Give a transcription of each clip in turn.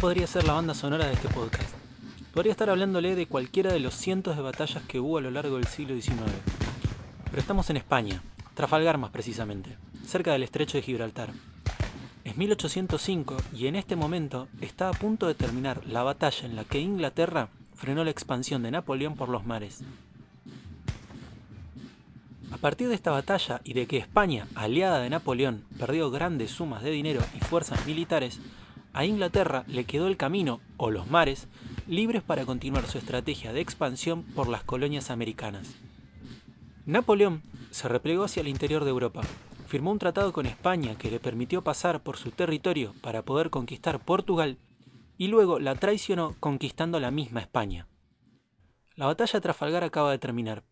Podría ser la banda sonora de este podcast. Podría estar hablándole de cualquiera de los cientos de batallas que hubo a lo largo del siglo XIX. Pero estamos en España, Trafalgar más precisamente, cerca del estrecho de Gibraltar. Es 1805 y en este momento está a punto de terminar la batalla en la que Inglaterra frenó la expansión de Napoleón por los mares. A partir de esta batalla y de que España, aliada de Napoleón, perdió grandes sumas de dinero y fuerzas militares, a Inglaterra le quedó el camino, o los mares, libres para continuar su estrategia de expansión por las colonias americanas. Napoleón se replegó hacia el interior de Europa, firmó un tratado con España que le permitió pasar por su territorio para poder conquistar Portugal y luego la traicionó conquistando la misma España. La batalla de Trafalgar acaba de terminar,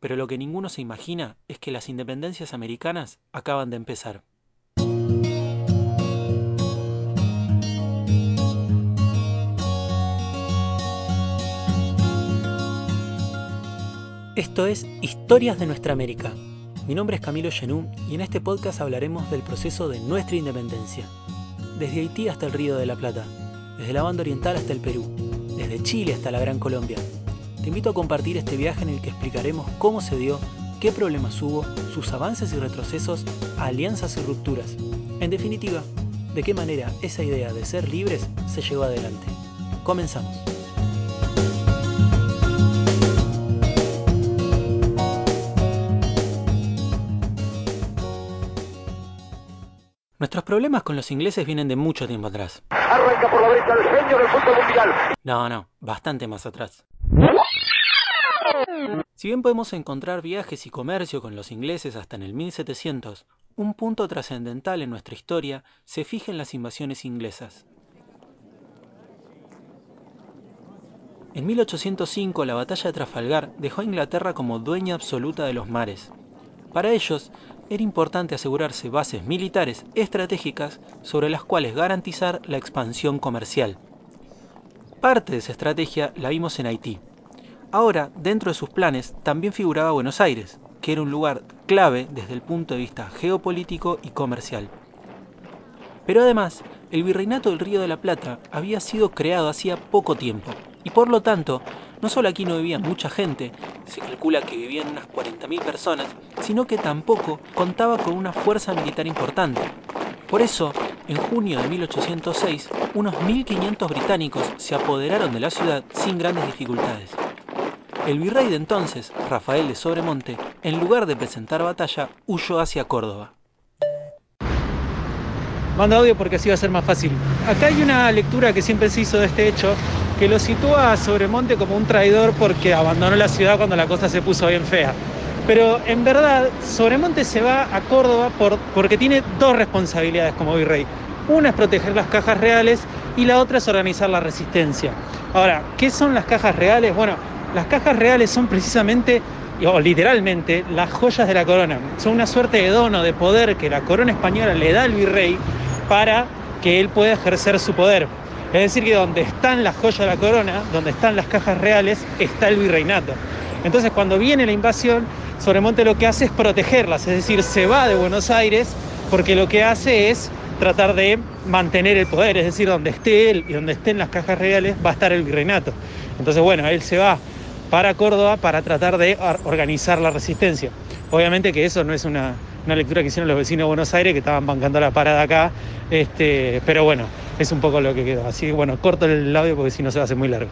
pero lo que ninguno se imagina es que las independencias americanas acaban de empezar. Esto es Historias de Nuestra América. Mi nombre es Camilo Genú y en este podcast hablaremos del proceso de nuestra independencia. Desde Haití hasta el Río de la Plata, desde la banda oriental hasta el Perú, desde Chile hasta la Gran Colombia. Te invito a compartir este viaje en el que explicaremos cómo se dio, qué problemas hubo, sus avances y retrocesos, alianzas y rupturas. En definitiva, de qué manera esa idea de ser libres se llevó adelante. Comenzamos. Nuestros problemas con los ingleses vienen de mucho tiempo atrás. Arranca por la derecha el genio del fútbol mundial. No, no, bastante más atrás. Si bien podemos encontrar viajes y comercio con los ingleses hasta en el 1700, un punto trascendental en nuestra historia se fija en las invasiones inglesas. En 1805 la batalla de Trafalgar dejó a Inglaterra como dueña absoluta de los mares. Para ellos, era importante asegurarse bases militares estratégicas sobre las cuales garantizar la expansión comercial. Parte de esa estrategia la vimos en Haití. Ahora, dentro de sus planes, también figuraba Buenos Aires, que era un lugar clave desde el punto de vista geopolítico y comercial. Pero además, el Virreinato del Río de la Plata había sido creado hacía poco tiempo, y por lo tanto, no solo aquí no vivía mucha gente, se calcula que vivían unas 40.000 personas, sino que tampoco contaba con una fuerza militar importante. Por eso, en junio de 1806, unos 1.500 británicos se apoderaron de la ciudad sin grandes dificultades. El virrey de entonces, Rafael de Sobremonte, en lugar de presentar batalla, huyó hacia Córdoba. Manda audio porque así va a ser más fácil. Acá hay una lectura que siempre se hizo de este hecho, que lo sitúa a Sobremonte como un traidor porque abandonó la ciudad cuando la cosa se puso bien fea. Pero en verdad, Sobremonte se va a Córdoba por, porque tiene dos responsabilidades como virrey. Una es proteger las cajas reales y la otra es organizar la resistencia. Ahora, ¿qué son las cajas reales? Bueno, las cajas reales son precisamente, o literalmente, las joyas de la corona. Son una suerte de dono, de poder que la corona española le da al virrey para que él pueda ejercer su poder. Es decir, que donde están las joyas de la corona, donde están las cajas reales, está el virreinato. Entonces, cuando viene la invasión, Sobremonte lo que hace es protegerlas, es decir, se va de Buenos Aires porque lo que hace es tratar de mantener el poder, es decir, donde esté él y donde estén las cajas reales va a estar el virreinato. Entonces, bueno, él se va para Córdoba para tratar de organizar la resistencia. Obviamente que eso no es una, lectura que hicieron los vecinos de Buenos Aires que estaban bancando la parada acá, este, pero bueno, es un poco lo que quedó. Así que bueno, corto el audio porque si no se va a hacer muy largo.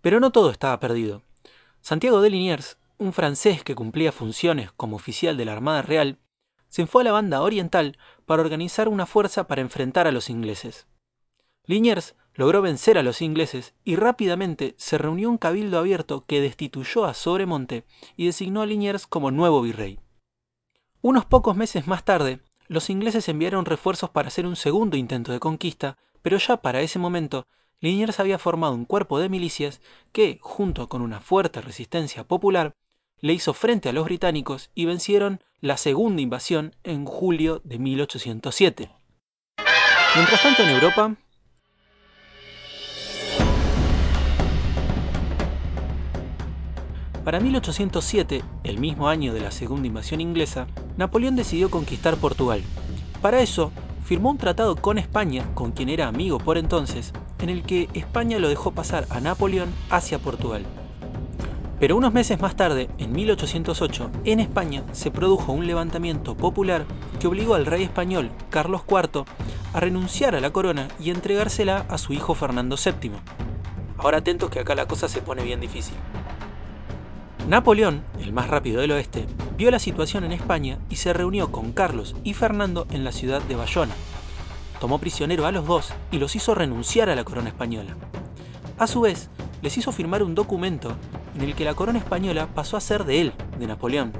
Pero no todo estaba perdido. Santiago de Liniers, un francés que cumplía funciones como oficial de la Armada Real, se fue a la banda oriental para organizar una fuerza para enfrentar a los ingleses. Liniers logró vencer a los ingleses y rápidamente se reunió un cabildo abierto que destituyó a Sobremonte y designó a Liniers como nuevo virrey. Unos pocos meses más tarde, los ingleses enviaron refuerzos para hacer un segundo intento de conquista, pero ya para ese momento Liniers había formado un cuerpo de milicias que, junto con una fuerte resistencia popular, le hizo frente a los británicos y vencieron la segunda invasión en julio de 1807. Mientras tanto en Europa, Para 1807, el mismo año de la segunda invasión inglesa, Napoleón decidió conquistar Portugal. Para eso, firmó un tratado con España, con quien era amigo por entonces, en el que España lo dejó pasar a Napoleón hacia Portugal. Pero unos meses más tarde, en 1808, en España se produjo un levantamiento popular que obligó al rey español, Carlos IV, a renunciar a la corona y entregársela a su hijo Fernando VII. Ahora atentos que acá la cosa se pone bien difícil. Napoleón, el más rápido del oeste, vio la situación en España y se reunió con Carlos y Fernando en la ciudad de Bayona. Tomó prisionero a los dos y los hizo renunciar a la corona española. A su vez, les hizo firmar un documento en el que la corona española pasó a ser de él, de Napoleón.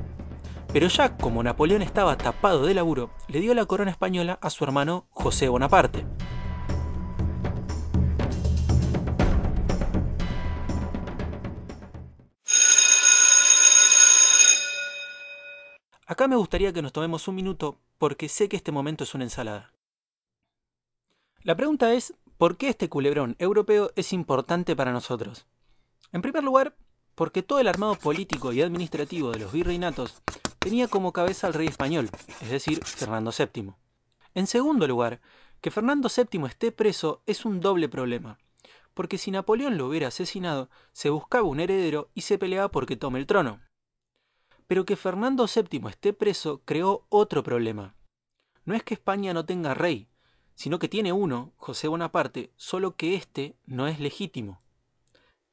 Pero ya como Napoleón estaba tapado de laburo, le dio la corona española a su hermano José Bonaparte. Acá me gustaría que nos tomemos un minuto porque sé que este momento es una ensalada. La pregunta es, ¿por qué este culebrón europeo es importante para nosotros? En primer lugar, porque todo el armado político y administrativo de los virreinatos tenía como cabeza al rey español, es decir, Fernando VII. En segundo lugar, que Fernando VII esté preso es un doble problema, porque si Napoleón lo hubiera asesinado, se buscaba un heredero y se peleaba porque tome el trono. Pero que Fernando VII esté preso creó otro problema. No es que España no tenga rey, sino que tiene uno, José Bonaparte, solo que éste no es legítimo.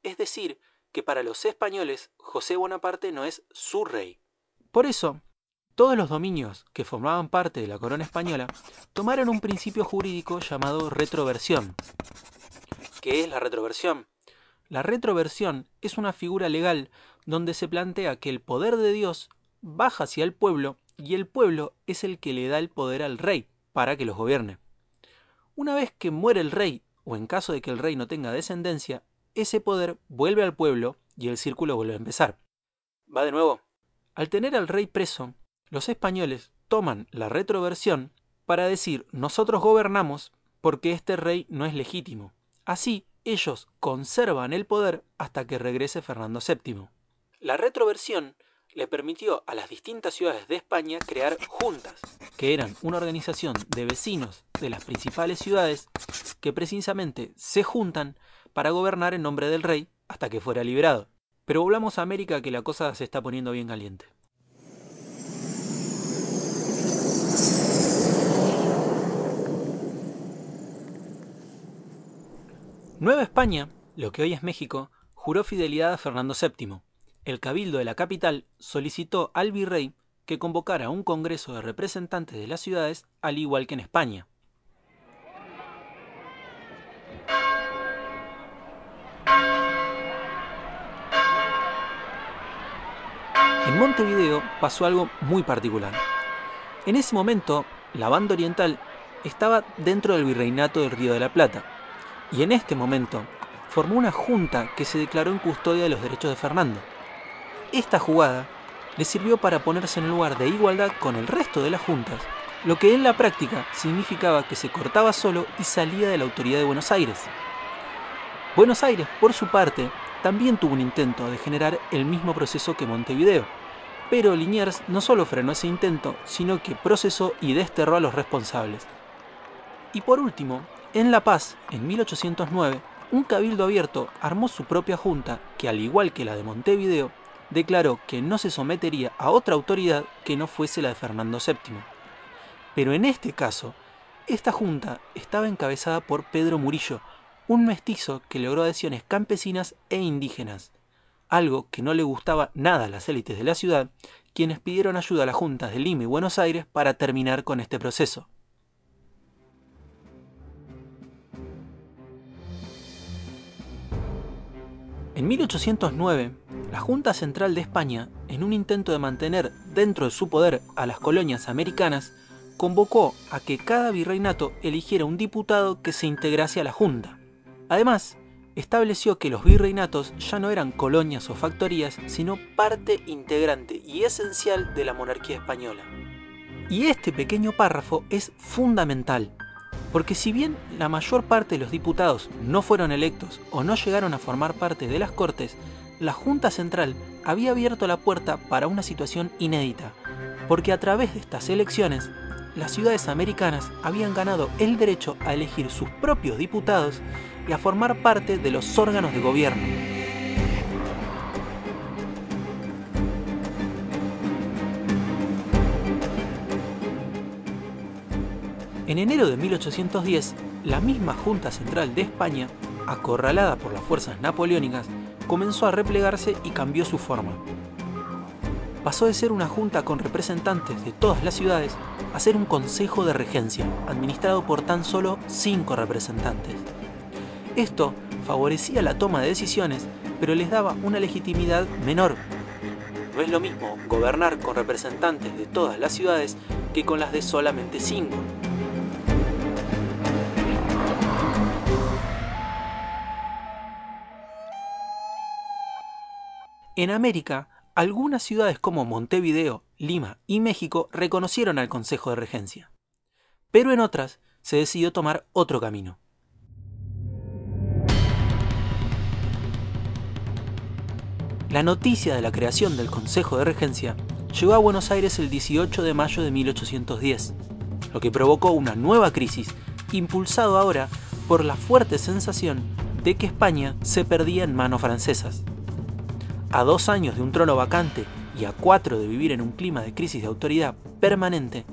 Es decir, que para los españoles José Bonaparte no es su rey. Por eso, todos los dominios que formaban parte de la corona española tomaron un principio jurídico llamado retroversión. ¿Qué es la retroversión? La retroversión es una figura legal donde se plantea que el poder de Dios baja hacia el pueblo y el pueblo es el que le da el poder al rey para que los gobierne. Una vez que muere el rey, o en caso de que el rey no tenga descendencia, ese poder vuelve al pueblo y el círculo vuelve a empezar. Va de nuevo. Al tener al rey preso, los españoles toman la retroversión para decir nosotros gobernamos porque este rey no es legítimo. Así, ellos conservan el poder hasta que regrese Fernando VII. La retroversión le permitió a las distintas ciudades de España crear juntas, que eran una organización de vecinos de las principales ciudades que precisamente se juntan para gobernar en nombre del rey hasta que fuera liberado. Pero volvamos a América que la cosa se está poniendo bien caliente. Nueva España, lo que hoy es México, juró fidelidad a Fernando VII. El cabildo de la capital solicitó al virrey que convocara un congreso de representantes de las ciudades al igual que en España. En Montevideo pasó algo muy particular. En ese momento, la banda oriental estaba dentro del virreinato del Río de la Plata, y en este momento formó una junta que se declaró en custodia de los derechos de Fernando. Esta jugada le sirvió para ponerse en lugar de igualdad con el resto de las juntas, lo que en la práctica significaba que se cortaba solo y salía de la autoridad de Buenos Aires. Buenos Aires, por su parte, también tuvo un intento de generar el mismo proceso que Montevideo, pero Liniers no solo frenó ese intento, sino que procesó y desterró a los responsables. Y por último, en La Paz, en 1809, un cabildo abierto armó su propia junta que, al igual que la de Montevideo, declaró que no se sometería a otra autoridad que no fuese la de Fernando VII. Pero en este caso, esta junta estaba encabezada por Pedro Murillo, un mestizo que logró adhesiones campesinas e indígenas, algo que no le gustaba nada a las élites de la ciudad, quienes pidieron ayuda a las juntas de Lima y Buenos Aires para terminar con este proceso. En 1809, la Junta Central de España, en un intento de mantener dentro de su poder a las colonias americanas, convocó a que cada virreinato eligiera un diputado que se integrase a la Junta. Además, estableció que los virreinatos ya no eran colonias o factorías, sino parte integrante y esencial de la monarquía española. Y este pequeño párrafo es fundamental, porque si bien la mayor parte de los diputados no fueron electos o no llegaron a formar parte de las Cortes, la Junta Central había abierto la puerta para una situación inédita, porque a través de estas elecciones las ciudades americanas habían ganado el derecho a elegir sus propios diputados y a formar parte de los órganos de gobierno. En enero de 1810, la misma Junta Central de España, acorralada por las fuerzas napoleónicas, comenzó a replegarse y cambió su forma. Pasó de ser una junta con representantes de todas las ciudades a ser un consejo de regencia, administrado por tan solo cinco representantes. Esto favorecía la toma de decisiones, pero les daba una legitimidad menor. No es lo mismo gobernar con representantes de todas las ciudades que con las de solamente cinco. En América, algunas ciudades como Montevideo, Lima y México reconocieron al Consejo de Regencia, pero en otras se decidió tomar otro camino. La noticia de la creación del Consejo de Regencia llegó a Buenos Aires el 18 de mayo de 1810, lo que provocó una nueva crisis, impulsado ahora por la fuerte sensación de que España se perdía en manos francesas a dos años de un trono vacante y a cuatro de vivir en un clima de crisis de autoridad permanente,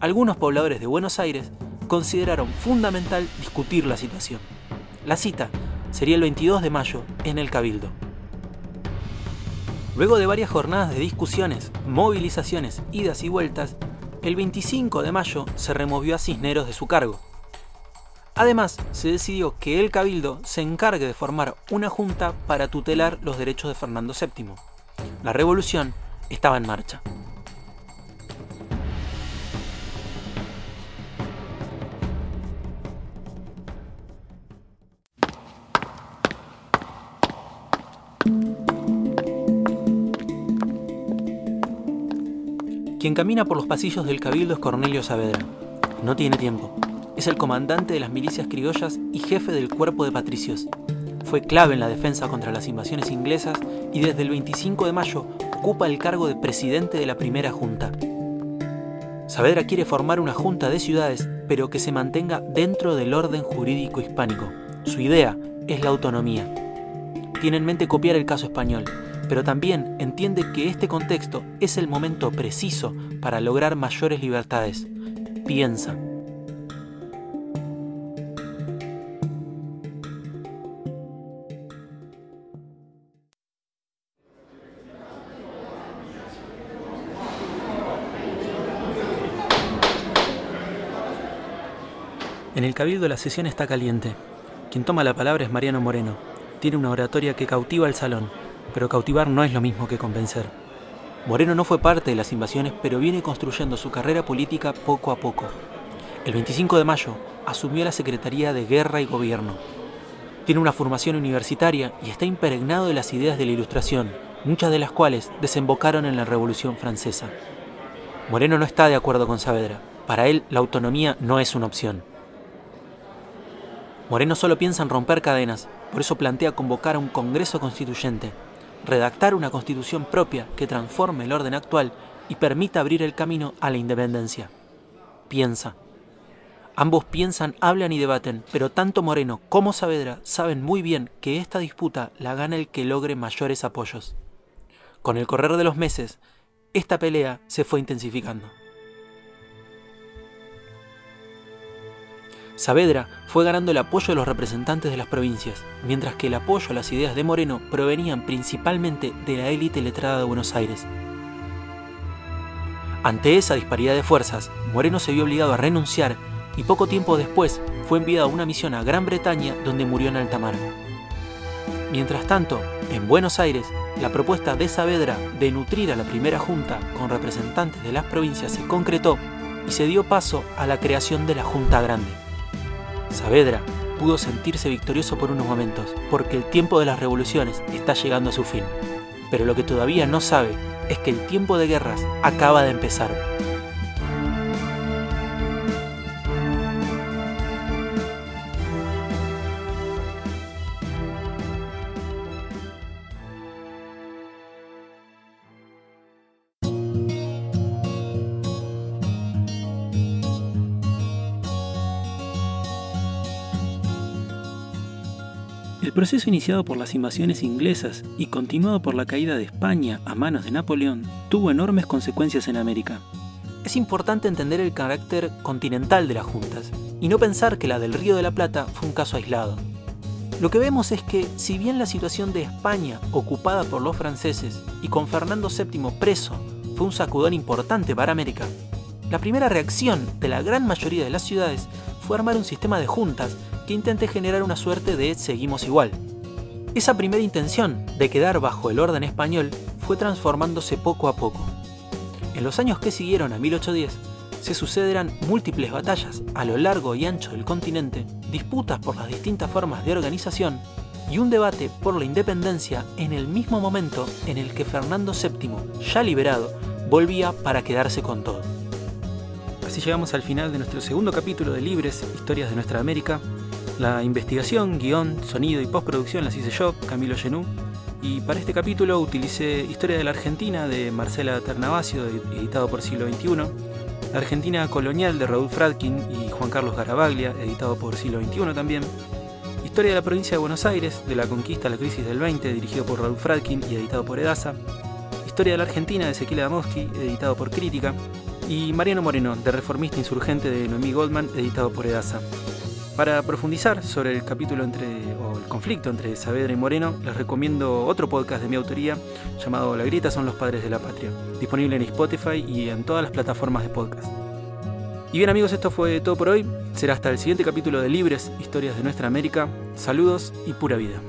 algunos pobladores de Buenos Aires consideraron fundamental discutir la situación. La cita sería el 22 de mayo en el Cabildo. Luego de varias jornadas de discusiones, movilizaciones, idas y vueltas, el 25 de mayo se removió a Cisneros de su cargo. Además, se decidió que el Cabildo se encargue de formar una junta para tutelar los derechos de Fernando VII. La revolución estaba en marcha. Quien camina por los pasillos del Cabildo es Cornelio Saavedra. No tiene tiempo. Es el comandante de las milicias criollas y jefe del cuerpo de patricios. Fue clave en la defensa contra las invasiones inglesas y desde el 25 de mayo ocupa el cargo de presidente de la primera junta. Saavedra quiere formar una junta de ciudades, pero que se mantenga dentro del orden jurídico hispánico. Su idea es la autonomía. Tiene en mente copiar el caso español, pero también entiende que este contexto es el momento preciso para lograr mayores libertades. Piensa, el cabildo la sesión está caliente. Quien toma la palabra es Mariano Moreno. Tiene una oratoria que cautiva el salón, pero cautivar no es lo mismo que convencer. Moreno no fue parte de las invasiones, pero viene construyendo su carrera política poco a poco. El 25 de mayo asumió la Secretaría de Guerra y Gobierno. Tiene una formación universitaria y está impregnado de las ideas de la Ilustración, muchas de las cuales desembocaron en la Revolución Francesa. Moreno no está de acuerdo con Saavedra. Para él, la autonomía no es una opción. Moreno solo piensa en romper cadenas, por eso plantea convocar a un Congreso Constituyente, redactar una constitución propia que transforme el orden actual y permita abrir el camino a la independencia. Piensa. Ambos piensan, hablan y debaten, pero tanto Moreno como Saavedra saben muy bien que esta disputa la gana el que logre mayores apoyos. Con el correr de los meses, esta pelea se fue intensificando. Saavedra fue ganando el apoyo de los representantes de las provincias, mientras que el apoyo a las ideas de Moreno provenían principalmente de la élite letrada de Buenos Aires. Ante esa disparidad de fuerzas, Moreno se vio obligado a renunciar y poco tiempo después fue enviado a una misión a Gran Bretaña donde murió en alta mar. Mientras tanto, en Buenos Aires, la propuesta de Saavedra de nutrir a la primera junta con representantes de las provincias se concretó y se dio paso a la creación de la Junta Grande. Saavedra pudo sentirse victorioso por unos momentos, porque el tiempo de las revoluciones está llegando a su fin. Pero lo que todavía no sabe es que el tiempo de guerras acaba de empezar. El proceso iniciado por las invasiones inglesas y continuado por la caída de España a manos de Napoleón tuvo enormes consecuencias en América. Es importante entender el carácter continental de las juntas y no pensar que la del Río de la Plata fue un caso aislado. Lo que vemos es que, si bien la situación de España, ocupada por los franceses y con Fernando VII preso, fue un sacudón importante para América, la primera reacción de la gran mayoría de las ciudades fue armar un sistema de juntas que intente generar una suerte de seguimos igual. Esa primera intención de quedar bajo el orden español fue transformándose poco a poco. En los años que siguieron a 1810, se sucederán múltiples batallas a lo largo y ancho del continente, disputas por las distintas formas de organización y un debate por la independencia en el mismo momento en el que Fernando VII, ya liberado, volvía para quedarse con todo. Así llegamos al final de nuestro segundo capítulo de Libres, Historias de Nuestra América. La investigación, guion, sonido y postproducción las hice yo, Camilo Genú, y para este capítulo utilicé Historia de la Argentina de Marcela Ternavasio, editado por Siglo XXI, la Argentina Colonial de Raúl Fradkin y Juan Carlos Garabaglia, editado por Siglo XXI también. Historia de la provincia de Buenos Aires, de la conquista a la crisis del 20, dirigido por Raúl Fradkin y editado por Edasa. Historia de la Argentina de Ezequiel Adamowski, editado por Crítica. Y Mariano Moreno, de Reformista Insurgente de Noemí Goldman, editado por Edasa. Para profundizar sobre el capítulo entre, o el conflicto entre Saavedra y Moreno, les recomiendo otro podcast de mi autoría llamado La Grita son los padres de la patria, disponible en Spotify y en todas las plataformas de podcast. Y bien amigos, esto fue todo por hoy. Será hasta el siguiente capítulo de Libres, Historias de Nuestra América. Saludos y pura vida.